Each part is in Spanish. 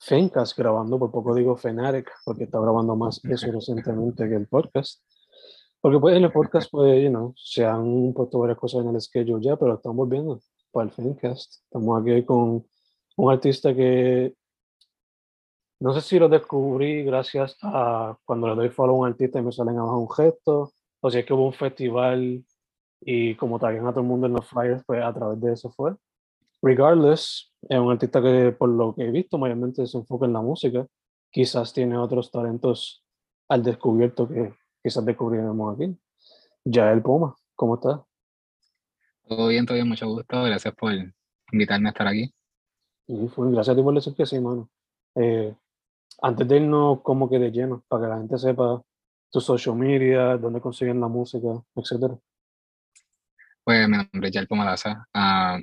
Fencast grabando, por poco digo Fenarec, porque está grabando más eso recientemente que el podcast. Porque pues en el podcast, pues, you know, se han puesto varias cosas en el schedule ya, pero estamos volviendo para el Fencast. Estamos aquí con un artista que no sé si lo descubrí gracias a cuando le doy follow a un artista y me salen abajo un gesto, o si es que hubo un festival y como también a todo el mundo en los flyers, pues a través de eso fue. Regardless, es un artista que por lo que he visto mayormente se enfoca en la música. Quizás tiene otros talentos al descubierto que quizás descubriremos aquí. Ya el Puma, ¿cómo estás? Todo bien, todo bien, mucho gusto. Gracias por invitarme a estar aquí. Y fue, gracias a ti por decir que sí, mano. Eh, antes de irnos como que de lleno, para que la gente sepa tu social media, dónde consiguen la música, etcétera. Pues mi nombre es Yael Pomalaza. Uh,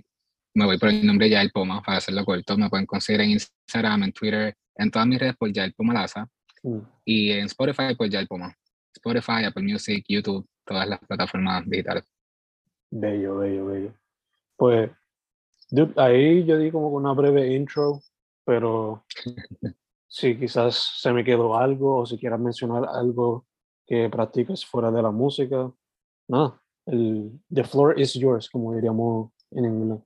me voy por el nombre Yael Poma, para hacerlo corto. Me pueden conseguir en Instagram, en Twitter, en todas mis redes por Yael Pomalaza. Mm. Y en Spotify por Yael Poma. Spotify, Apple Music, YouTube, todas las plataformas digitales. Bello, bello, bello. Pues, dude, ahí yo di como una breve intro, pero si quizás se me quedó algo o si quieras mencionar algo que practiques fuera de la música, nada, el the floor is yours, como diríamos en inglés.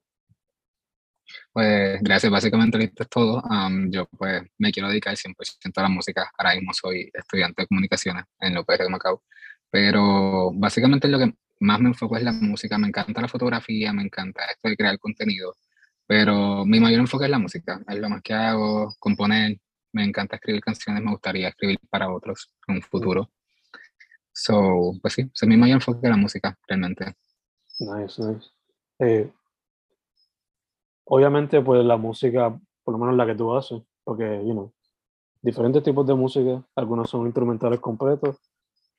Pues gracias, básicamente esto es todo. yo pues me quiero dedicar 100% a la música. Ahora mismo soy estudiante de comunicaciones en la UPR de Macao. Pero básicamente lo que más me enfoco es la música. Me encanta la fotografía, me encanta esto de crear contenido. Pero mi mayor enfoque es la música. Es lo más que hago, componer. Me encanta escribir canciones, me gustaría escribir para otros en un futuro. So, pues sí, es mi mayor enfoque la música, realmente. Nice, nice. Eh, obviamente, pues la música, por lo menos la que tú haces, porque, you know, diferentes tipos de música, algunos son instrumentales completos,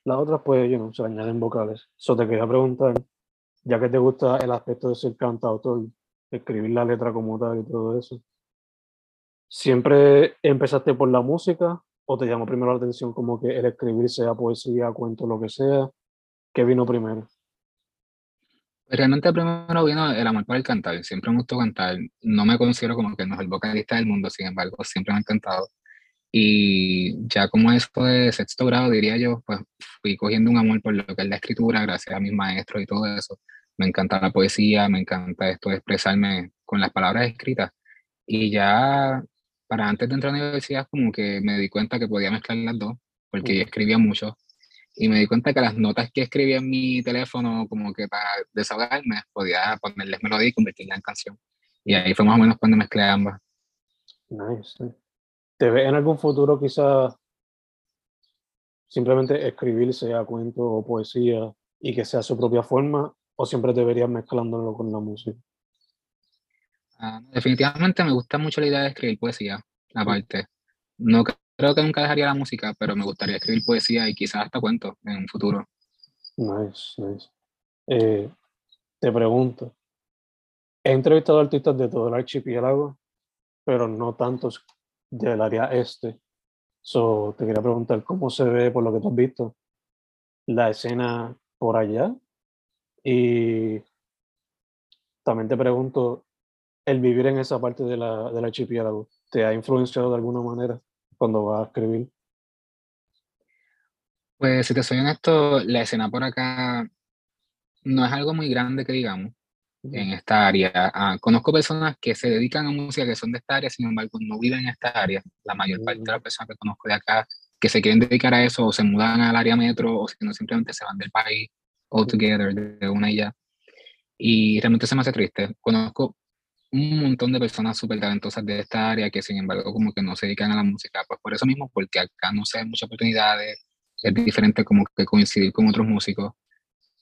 las otras, pues, you know, se añaden vocales. Eso te quería preguntar, ya que te gusta el aspecto de ser cantautor, escribir la letra como tal y todo eso, ¿siempre empezaste por la música o te llamó primero la atención como que el escribir sea poesía, cuento, lo que sea? ¿Qué vino primero? Realmente primero vino el amor por el cantar. Siempre me gustó cantar. No me considero como que el mejor vocalista del mundo, sin embargo, siempre me ha encantado. Y ya como eso de sexto grado, diría yo, pues fui cogiendo un amor por lo que es la escritura, gracias a mis maestros y todo eso. Me encanta la poesía, me encanta esto de expresarme con las palabras escritas. Y ya para antes de entrar a la universidad, como que me di cuenta que podía mezclar las dos, porque yo escribía mucho y me di cuenta que las notas que escribía en mi teléfono, como que para desahogarme, podía ponerles melodía y convertirla en canción. Y ahí fue más o menos cuando mezclé ambas. Nice. ¿Te ves en algún futuro quizá simplemente escribir, sea cuento o poesía, y que sea su propia forma, o siempre te verías mezclándolo con la música? Ah, definitivamente me gusta mucho la idea de escribir poesía, aparte. No Creo que nunca dejaría la música, pero me gustaría escribir poesía y quizás hasta cuentos en un futuro. Nice, nice. Eh, te pregunto, he entrevistado artistas de todo el archipiélago, pero no tantos del área este. So, te quería preguntar cómo se ve, por lo que tú has visto, la escena por allá. Y también te pregunto, el vivir en esa parte de la, del archipiélago, ¿te ha influenciado de alguna manera cuando vas a escribir? Pues si te soy honesto, la escena por acá no es algo muy grande que digamos en esta área. Ah, conozco personas que se dedican a música que son de esta área, sin embargo no viven en esta área. La mayor parte de las personas que conozco de acá que se quieren dedicar a eso o se mudan al área metro o si no simplemente se van del país all together de una y ya. Y realmente se me hace triste. Conozco un montón de personas súper talentosas de esta área que sin embargo como que no se dedican a la música, pues por eso mismo, porque acá no se ven muchas oportunidades, es diferente como que coincidir con otros músicos.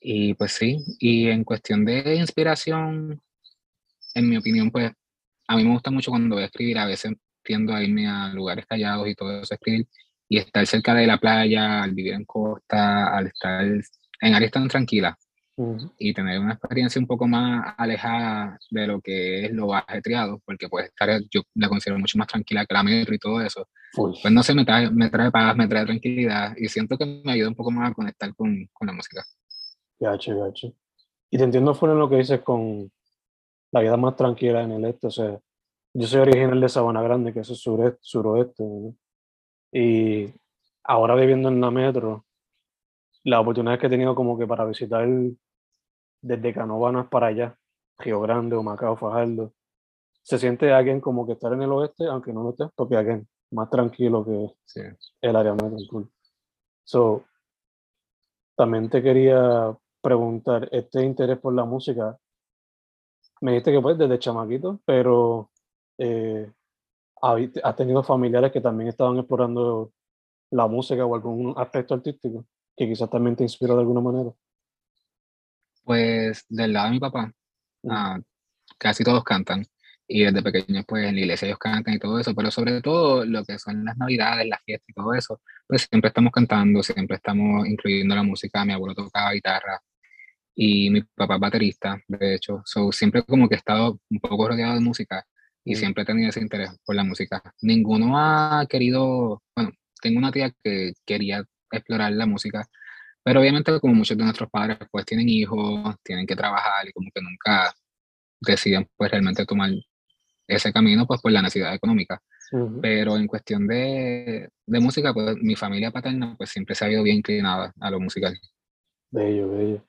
Y pues sí, y en cuestión de inspiración, en mi opinión, pues a mí me gusta mucho cuando voy a escribir, a veces tiendo a irme a lugares callados y todo eso, escribir, y estar cerca de la playa, al vivir en costa, al estar en áreas tan tranquilas, y tener una experiencia un poco más alejada de lo que es lo ajetreado, porque puede estar, yo la considero mucho más tranquila que la metro y todo eso. Pues no sé, me trae, me trae paz, me trae tranquilidad y siento que me ayuda un poco más a conectar con, con la música. Gacho, gacho. Y te entiendo fuera lo que dices con la vida más tranquila en el este, o sea, yo soy original de Sabana Grande, que es el sureste, suroeste, y ahora viviendo en la metro, la oportunidad que he tenido como que para visitar desde Canóvanas para allá, Río Grande o Macao, Fajardo, se siente alguien como que estar en el oeste, aunque no lo esté, porque alguien más tranquilo que el área metro. So, también te quería preguntar, este interés por la música, me dijiste que pues desde chamaquito, pero eh, ¿has tenido familiares que también estaban explorando la música o algún aspecto artístico que quizás también te inspiró de alguna manera? Pues del lado de mi papá, ah, casi todos cantan. Y desde pequeños, pues en la iglesia ellos cantan y todo eso, pero sobre todo lo que son las navidades, las fiestas y todo eso, pues siempre estamos cantando, siempre estamos incluyendo la música. Mi abuelo tocaba guitarra y mi papá es baterista, de hecho. So, siempre como que he estado un poco rodeado de música y siempre he tenido ese interés por la música. Ninguno ha querido, bueno, tengo una tía que quería explorar la música, pero obviamente como muchos de nuestros padres pues tienen hijos, tienen que trabajar y como que nunca deciden pues realmente tomar ese camino pues por la necesidad económica. Pero en cuestión de, de, música, pues mi familia paterna pues siempre se ha ido bien inclinada a lo musical. Bello, bello.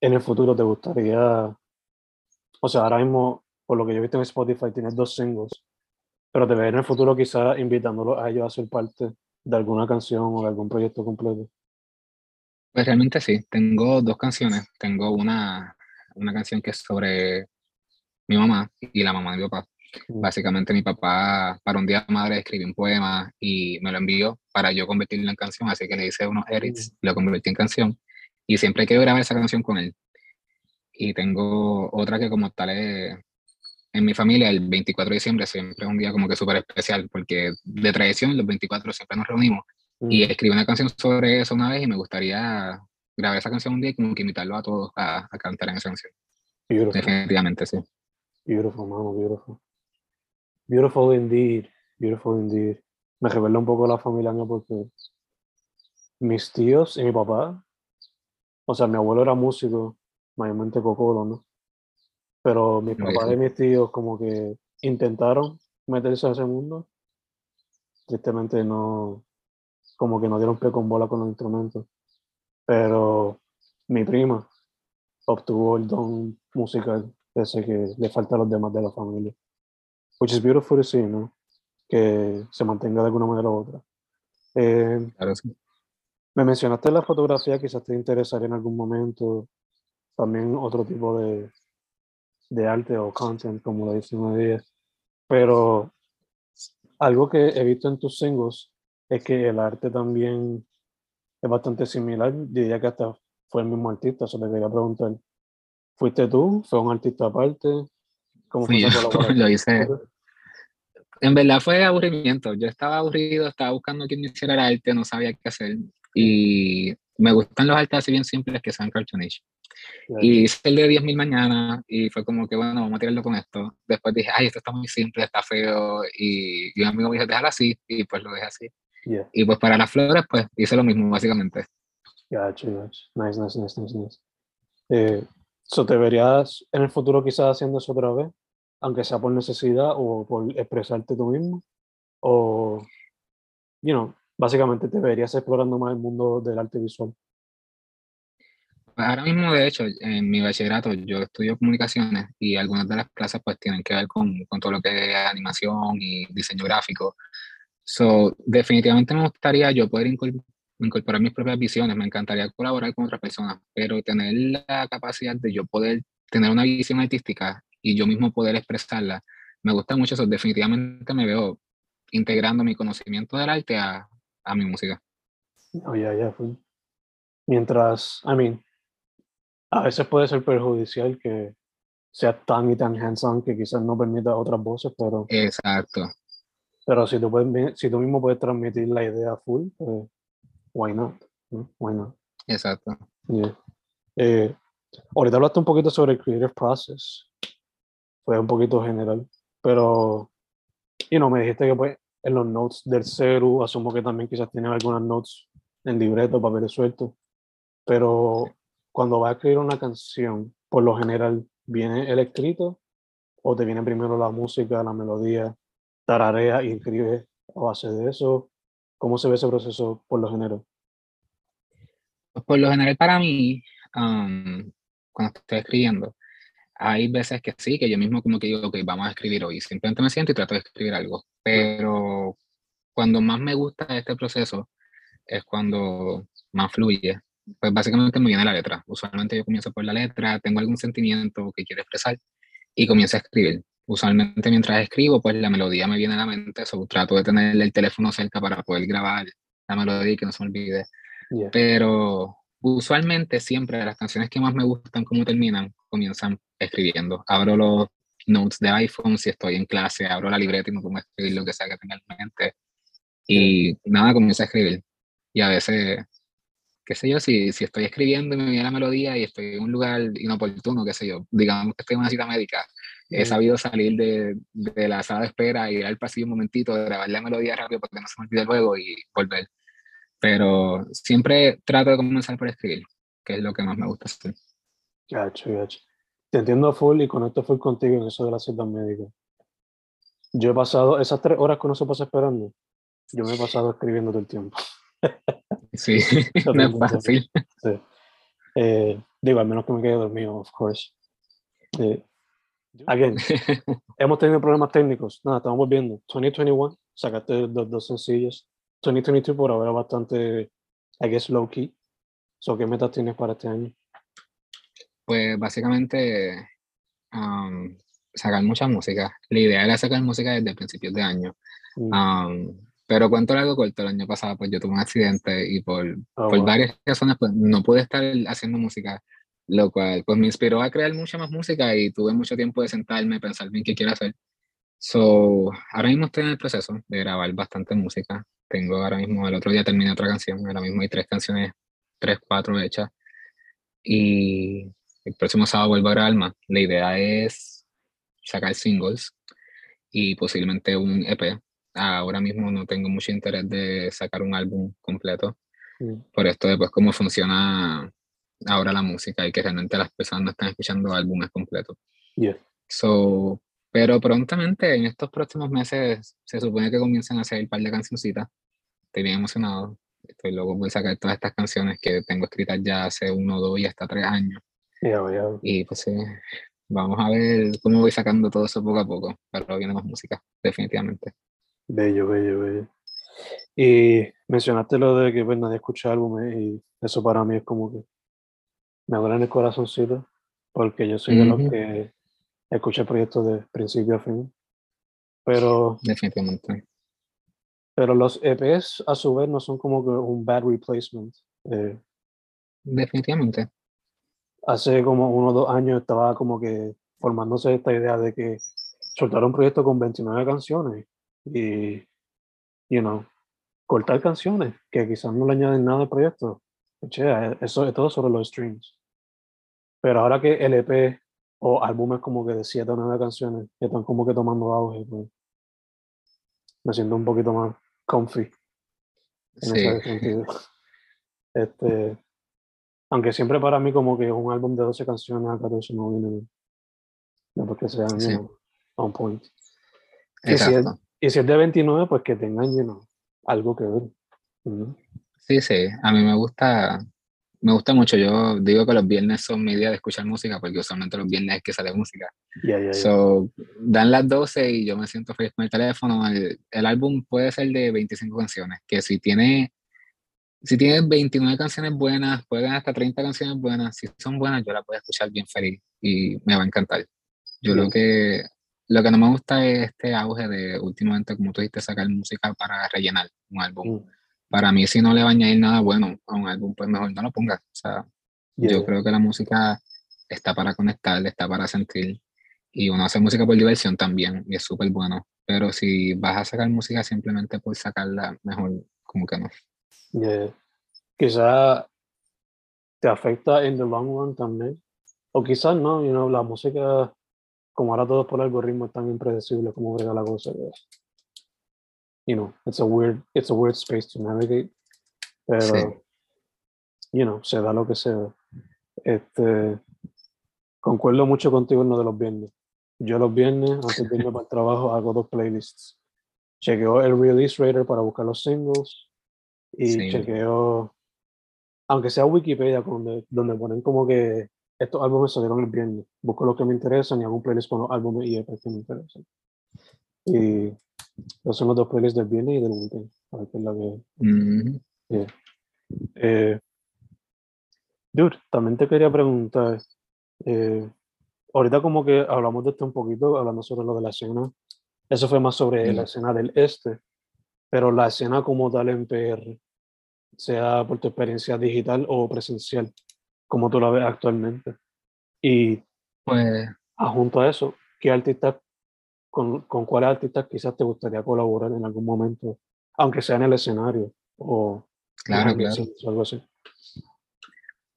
En el futuro te gustaría, o sea, ahora mismo, por lo que yo he visto en Spotify, tienes dos singles, pero te ves en el futuro quizás invitándolos a ellos a ser parte de alguna canción o de algún proyecto completo. Pues realmente sí, tengo dos canciones. Tengo una, una canción que es sobre mi mamá y la mamá de mi papá. Mm. Básicamente mi papá para un día de madre escribió un poema y me lo envió para yo convertirlo en canción, así que le hice unos edits, mm. lo convertí en canción y siempre quiero grabar esa canción con él. Y tengo otra que como tal es, en mi familia el 24 de diciembre siempre es un día como que súper especial porque de tradición los 24 siempre nos reunimos y mm. escribí una canción sobre eso una vez y me gustaría grabar esa canción un día y como que invitarlo a todos a, a cantar en esa canción. Beautiful. Definitivamente, sí. Beautiful, mano, beautiful. Beautiful indeed, beautiful indeed. Me revela un poco la familia mía porque mis tíos y mi papá, o sea, mi abuelo era músico, mayormente cocolo, ¿no? Pero mi papá y mis tíos como que intentaron meterse a ese mundo. Tristemente no, como que no dieron pie con bola con los instrumentos. Pero mi prima obtuvo el don musical ese que le falta a los demás de la familia. Which is beautiful to see, ¿no? Que se mantenga de alguna manera u otra. Eh, claro, sí. Me mencionaste la fotografía, quizás te interesaría en algún momento también otro tipo de, de arte o content, como lo hoy día. Pero algo que he visto en tus singles es que el arte también es bastante similar. Diría que hasta fue el mismo artista, se le quería preguntar. ¿Fuiste tú? ¿Fue un artista aparte? ¿Cómo fue Lo hice. En verdad fue aburrimiento. Yo estaba aburrido, estaba buscando quién hiciera el arte, no sabía qué hacer. Y me gustan los artes así bien simples que sean cartoonish. Y hice el de 10.000 mañana y fue como que, bueno, vamos a tirarlo con esto. Después dije, ay, esto está muy simple, está feo. Y, y un amigo me dijo, déjalo así. Y pues lo dejé así. Y pues para las flores, pues hice lo mismo, básicamente. Gotcha, gotcha. Nice, nice, nice, nice, nice. Eh, so ¿Te verías en el futuro quizás haciendo eso otra vez? Aunque sea por necesidad o por expresarte tú mismo. O, you know, básicamente te verías explorando más el mundo del arte visual. Pues ahora mismo, de hecho, en mi bachillerato yo estudio comunicaciones y algunas de las clases pues tienen que ver con, con todo lo que es animación y diseño gráfico. So, definitivamente me gustaría yo poder incorporar mis propias visiones, me encantaría colaborar con otras personas, pero tener la capacidad de yo poder tener una visión artística y yo mismo poder expresarla, me gusta mucho eso, definitivamente me veo integrando mi conocimiento del arte a, a mi música. Oh, ya, ya, Mientras, I mean, a veces puede ser perjudicial que sea tan y tan hands-on que quizás no permita otras voces, pero... Exacto. Pero si tú, puedes, si tú mismo puedes transmitir la idea full, pues why not? Why not? Exacto. Eh, ahorita hablaste un poquito sobre el creative process. Fue un poquito general. Pero, y no, me dijiste que pues en los notes del CERU, asumo que también quizás tienen algunas notes en libreto, papeles sueltos. Pero cuando vas a escribir una canción, por lo general, ¿viene el escrito o te viene primero la música, la melodía, tararea y escribes a base de eso? ¿Cómo se ve ese proceso por lo general? Pues por lo general para mí, cuando estoy escribiendo, hay veces que sí, que yo mismo como que digo, ok, vamos a escribir hoy. Simplemente me siento y trato de escribir algo. Pero cuando más me gusta este proceso es cuando más fluye. Pues básicamente me viene la letra. Usualmente yo comienzo por la letra, tengo algún sentimiento que quiero expresar y comienzo a escribir usualmente mientras escribo, pues la melodía me viene a la mente, so, trato de tener el teléfono cerca para poder grabar la melodía y que no se me olvide. Pero usualmente siempre las canciones que más me gustan, como terminan, comienzan escribiendo. Abro los notes de iPhone si estoy en clase, abro la libreta y me pongo a escribir lo que sea que tenga en mente. Y nada, comienzo a escribir. Y a veces, qué sé yo, si, si estoy escribiendo y me viene la melodía y estoy en un lugar inoportuno, qué sé yo, digamos que estoy en una cita médica, he sabido salir de, de, la sala de espera, ir al pasillo un momentito, grabar la melodía rápido porque no se me olvide luego y volver. Pero siempre trato de comenzar por escribir, que es lo que más me gusta hacer. Gacho, gacho. Te entiendo full y conecto full contigo en eso de la cita médica. Yo he pasado esas tres horas que uno se pasa esperando, yo me he pasado escribiendo todo el tiempo. Sí, no es fácil. Sí. Eh, digo, al menos que me quede dormido, of course. Eh, Again, hemos tenido problemas técnicos. Nada, estamos volviendo. 2021, sacaste los dos sencillos. 2022 por ahora bastante, I guess, low key. So, ¿Qué metas tienes para este año? Pues básicamente um, sacar mucha música. La idea era sacar música desde principios de año. Mm. Um, pero cuento algo corto, el año pasado pues yo tuve un accidente y por, oh, por varias razones pues no pude estar haciendo música lo cual pues me inspiró a crear mucha más música y tuve mucho tiempo de sentarme, pensar bien qué quiero hacer. So, ahora mismo estoy en el proceso de grabar bastante música. Tengo ahora mismo, el otro día terminé otra canción, ahora mismo hay tres canciones, tres, cuatro hechas. Y el próximo sábado vuelvo a grabar más. La idea es sacar singles y posiblemente un EP. Ahora mismo no tengo mucho interés de sacar un álbum completo. Mm. Por esto de pues cómo funciona ahora la música y que realmente las personas no están escuchando álbumes completos. So, pero prontamente, en estos próximos meses, se supone que comienzan a hacer un par de cancioncitas. Estoy bien emocionado. Estoy loco por sacar todas estas canciones que tengo escritas ya hace uno, dos y hasta tres años. Y pues sí, vamos a ver cómo voy sacando todo eso poco a poco. Pero viene más música, definitivamente. Bello, bello, bello. Y mencionaste lo de que pues, nadie escucha álbumes y eso para mí es como que me duele en el corazoncito porque yo soy de los que escucha proyectos de principio a fin. Pero. Definitivamente. Pero los EPs, a su vez, no son como un bad replacement. Eh, Definitivamente. Hace como uno o dos años estaba como que formándose esta idea de que soltar un proyecto con 29 canciones y, you know, cortar canciones que quizás no le añaden nada al proyecto. Che, eso es todo sobre los streams. Pero ahora que el EP o álbumes como que de 7 o 9 canciones que están como que tomando auge, pues me siento un poquito más comfy en ese sentido. Este, Aunque siempre para mí como que un álbum de 12 canciones a 14 no viene no porque sean Sí. you know, on point. Y si, es, y si es de 29, pues que tengan you know, algo que ver. Sí, sí, a mí me gusta, me gusta mucho. Yo digo que los viernes son mi día de escuchar música porque usualmente los viernes es que sale música. Ya, ya, ya. So, dan las 12 y yo me siento feliz con el teléfono. El, el álbum puede ser de 25 canciones, que si tiene, si tiene 29 canciones buenas, pueden hasta 30 canciones buenas. Si son buenas, yo las voy a escuchar bien feliz y me va a encantar. Yo lo que, lo que no me gusta es este auge de últimamente, como tú dijiste, sacar música para rellenar un álbum. Mm, Para mí, si no le va a añadir nada bueno a un álbum, pues mejor no lo pongas. O sea, ya, yo creo que la música está para conectar, está para sentir. Y uno hace música por diversión también, y es súper bueno. Pero si vas a sacar música simplemente por sacarla, mejor como que no. Yeah. Quizá te afecta en the long run también. O quizás no, you know, la música, como ahora todo por algoritmo es tan impredecible como brega la cosa. You know, it's a weird, it's a weird space to navigate. Pero, Sí. you know, se da lo que se da. Este, concuerdo mucho contigo en lo de los viernes. Yo los viernes, antes de irme para el trabajo, hago dos playlists. Chequeo el release rater para buscar los singles y Sí. chequeo, aunque sea Wikipedia, donde, donde ponen como que estos álbumes salieron el viernes. Busco los que me interesan y hago un playlist con los álbumes y EPs que me interesan. Y esos son los dos playlists del viernes y del weekend. A ver qué es la que- Ujú. eh, dude, también te quería preguntar, eh, ahorita como que hablamos de esto un poquito, hablando sobre lo de la escena, eso fue más sobre la Mm. escena del este, pero la escena como tal en PR, sea por tu experiencia digital o presencial, como tú la ves actualmente. Y Pues junto a eso, ¿qué artistas, con, con cuáles artistas quizás te gustaría colaborar en algún momento, aunque sea en el escenario o claro, claro. o algo así?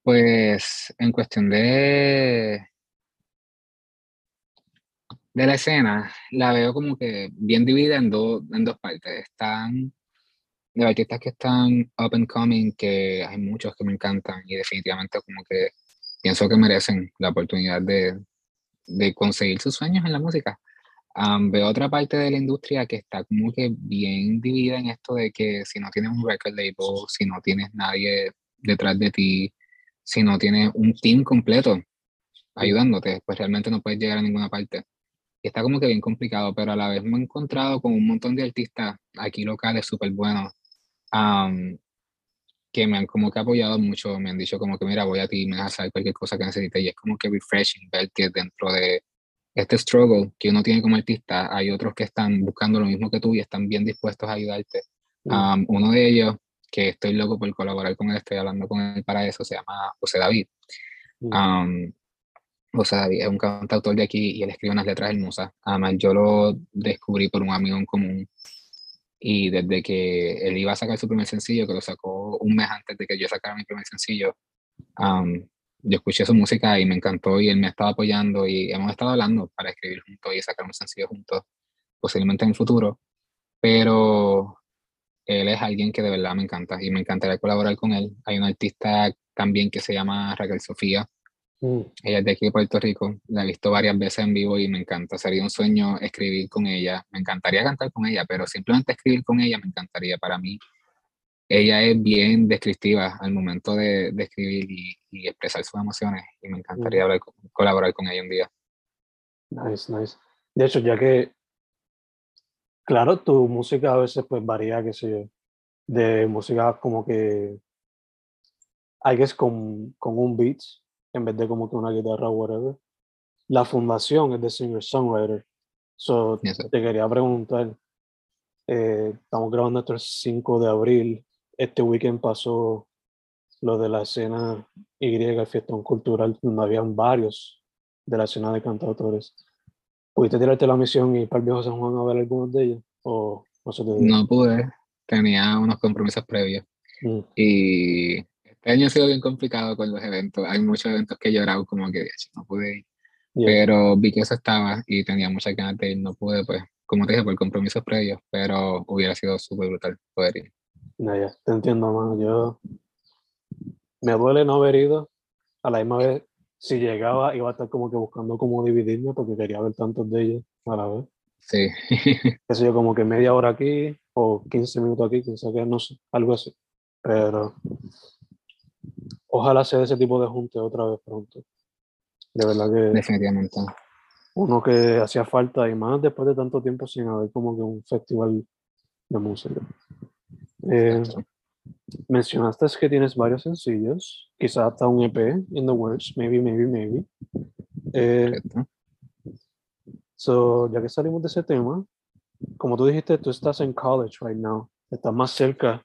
Pues en cuestión de, de la escena, la veo como que bien dividida en, dos en dos partes. Están los artistas que están up and coming, que hay muchos que me encantan y definitivamente como que pienso que merecen la oportunidad de, de conseguir sus sueños en la música. Am, veo otra parte de la industria que está como que bien dividida en esto de que si no tienes un record label, si no tienes nadie detrás de ti, si no tienes un team completo ayudándote, pues realmente no puedes llegar a ninguna parte. Y está como que bien complicado, pero a la vez me he encontrado con un montón de artistas aquí locales súper buenos am, que me han como que apoyado mucho, me han dicho como que mira, voy a ti, me dejas saber cualquier cosa que necesites y es como que refreshing ver que dentro de este struggle que uno tiene como artista, hay otros que están buscando lo mismo que tú y están bien dispuestos a ayudarte. Um, uno de ellos, que estoy loco por colaborar con él, estoy hablando con él para eso, se llama José David. Um, José David es un cantautor de aquí y él escribe unas letras hermosas. Además, yo lo descubrí por un amigo en común. Y desde que él iba a sacar su primer sencillo, que lo sacó un mes antes de que yo sacara mi primer sencillo, um, yo escuché su música y me encantó y él me ha estado apoyando y hemos estado hablando para escribir juntos y sacar un sencillo juntos, posiblemente en el futuro. Pero él es alguien que de verdad me encanta y me encantaría colaborar con él. Hay una artista también que se llama Raquel Sofía. Mm. Ella es de aquí de Puerto Rico. La he visto varias veces en vivo y me encanta. Sería un sueño escribir con ella. Me encantaría cantar con ella, pero simplemente escribir con ella me encantaría. Para mí, ella es bien descriptiva al momento de, de escribir y, y expresar sus emociones y me encantaría hablar con- colaborar con ella un día. Nice, nice. De hecho, ya que, claro, tu música a veces pues varía, qué sé yo, de música como que, I guess con, con un beat, en vez de como que una guitarra o whatever. La fundación es de singer-songwriter. So, Y eso. te quería preguntar, eh, estamos grabando esto el 5 de abril, este weekend pasó lo de la escena Y, el fiestón cultural, donde habían varios de la escena de cantautores. ¿Pudiste tirarte la misión y ir para el viejo San Juan a ver algunos de ellos? ¿O no se te dio? No pude, tenía unos compromisos previos Mm, y este año ha sido bien complicado con los eventos. Hay muchos eventos que he llorado como que "Ach, no pude ir. yeah, pero vi que eso estaba y tenía muchas ganas de ir, no pude, pues, como te dije, por compromisos previos, pero hubiera sido súper brutal poder ir. No, ya, te entiendo, mano. Yo me duele no haber ido, a la misma vez, si llegaba, iba a estar como que buscando cómo dividirme porque quería ver tantos de ellos a la vez. Sí. Sé yo, como que media hora aquí o 15 minutos aquí, quizá que no sé, algo así. Pero ojalá sea ese tipo de junte otra vez pronto. De verdad que Definitivamente. uno que hacía falta y más después de tanto tiempo sin haber como que un festival de música. Eh, mencionaste que tienes varios sencillos, quizás hasta un EP in the works, maybe, maybe, maybe. Eh, so, ya que salimos de ese tema, como tú dijiste, tú estás en college right now, estás más cerca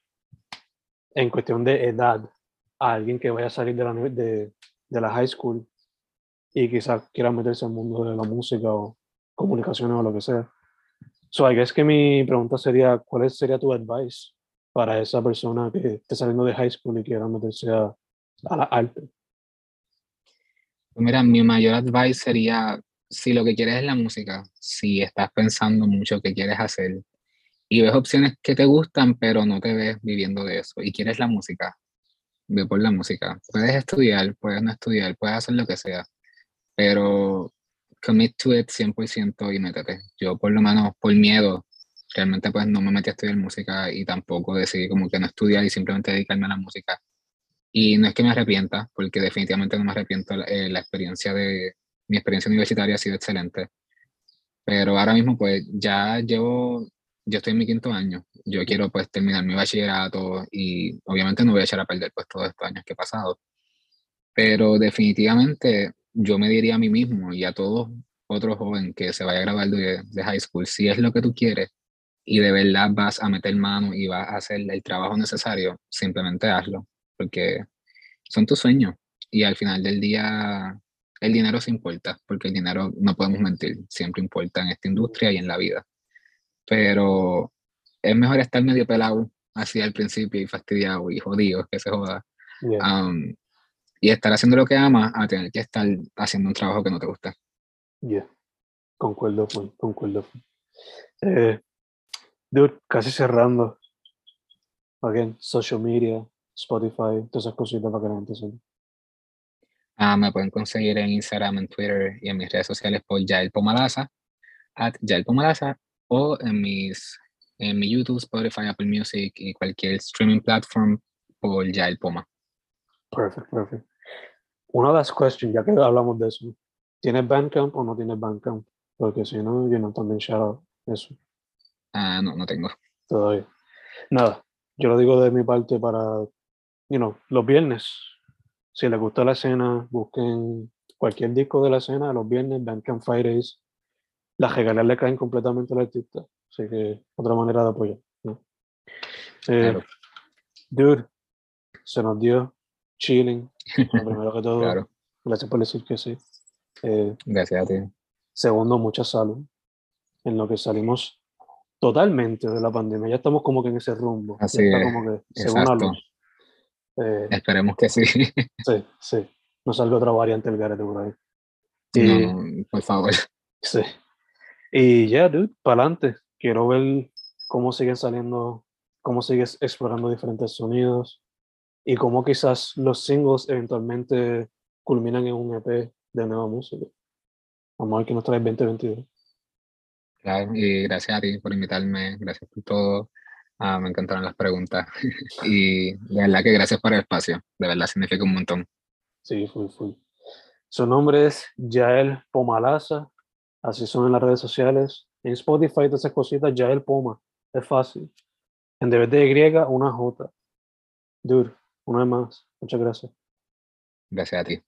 en cuestión de edad a alguien que vaya a salir de la, de, de la high school y quizás quiera meterse al mundo de la música o comunicaciones o lo que sea. So, I guess que mi pregunta sería, ¿cuál sería tu advice para esa persona que esté saliendo de high school y quiera meterse a, a la arte? Pues Mira, mi mayor advice sería, si lo que quieres es la música, si estás pensando mucho qué quieres hacer y ves opciones que te gustan, pero no te ves viviendo de eso y quieres la música, ve por la música. Puedes estudiar, puedes no estudiar, puedes hacer lo que sea, pero commit to it 100% y métete. Yo por lo menos por miedo, realmente pues no me metí a estudiar música y tampoco decidí como que no estudiar y simplemente dedicarme a la música. Y no es que me arrepienta, porque definitivamente no me arrepiento. Eh, la experiencia de mi experiencia universitaria ha sido excelente. Pero ahora mismo, pues ya llevo, yo estoy en mi quinto año. Yo quiero pues terminar mi bachillerato y obviamente no voy a echar a perder pues todos estos años que he pasado. Pero definitivamente yo me diría a mí mismo y a todos otros joven que se vaya a graduar de, de high school, si es lo que tú quieres y de verdad vas a meter mano y vas a hacer el trabajo necesario, simplemente hazlo porque son tus sueños y al final del día el dinero se importa, porque el dinero no podemos mentir, siempre importa en esta industria y en la vida. Pero es mejor estar medio pelado así al principio y fastidiado y jodido, que se joda, Yeah, um, y estar haciendo lo que amas a tener que estar haciendo un trabajo que no te gusta. yeah. Concuerdo, concuerdo. Eh, dude, casi cerrando. Again, social media, Spotify, todas esas cositas para que la gente sepa. Ah, me pueden conseguir en Instagram, en Twitter y en mis redes sociales por Yael Pomalaza, at Yael Pomalaza, o en, mis, en mi YouTube, Spotify, Apple Music y cualquier streaming platform por Yael Poma. Perfect, perfect. Una last question, ya que hablamos de eso. ¿Tienes Bandcamp o no tienes Bandcamp? Porque si no, yo no también shout out eso Ah, no, no tengo. todavía. Nada, yo lo digo de mi parte para, you know, los viernes. Si les gusta la escena, busquen cualquier disco de la escena los viernes, Bandcamp Fridays. Las regalas le caen completamente al artista. Así que otra manera de apoyar. ¿no? Eh, Claro. Dude, se nos dio chilling. Primero que todo, Claro, gracias por decir que sí. Eh, gracias a ti. segundo, mucha salud. En lo que salimos totalmente de la pandemia. Ya estamos como que en ese rumbo. Así está es, como que se ve una exacto. luz. Eh, Esperemos que sí. sí, sí. No salga otra variante del garete por ahí. Y, No, no, por favor. sí. Y ya, dude, para adelante. Quiero ver cómo siguen saliendo, cómo sigues explorando diferentes sonidos y cómo quizás los singles eventualmente culminan en un EP de nueva música. Vamos a ver qué nos trae el 2022. Claro, y gracias a ti por invitarme, gracias por todo. Ah, me encantaron las preguntas. y de verdad que gracias por el espacio. De verdad significa un montón. Sí, full, full. Su nombre es Yael Pomalaza, así son en las redes sociales. En Spotify, todas esas cositas, Yael Poma. Es fácil. En de Y, una J. Dude, una vez más. Muchas gracias. Gracias a ti.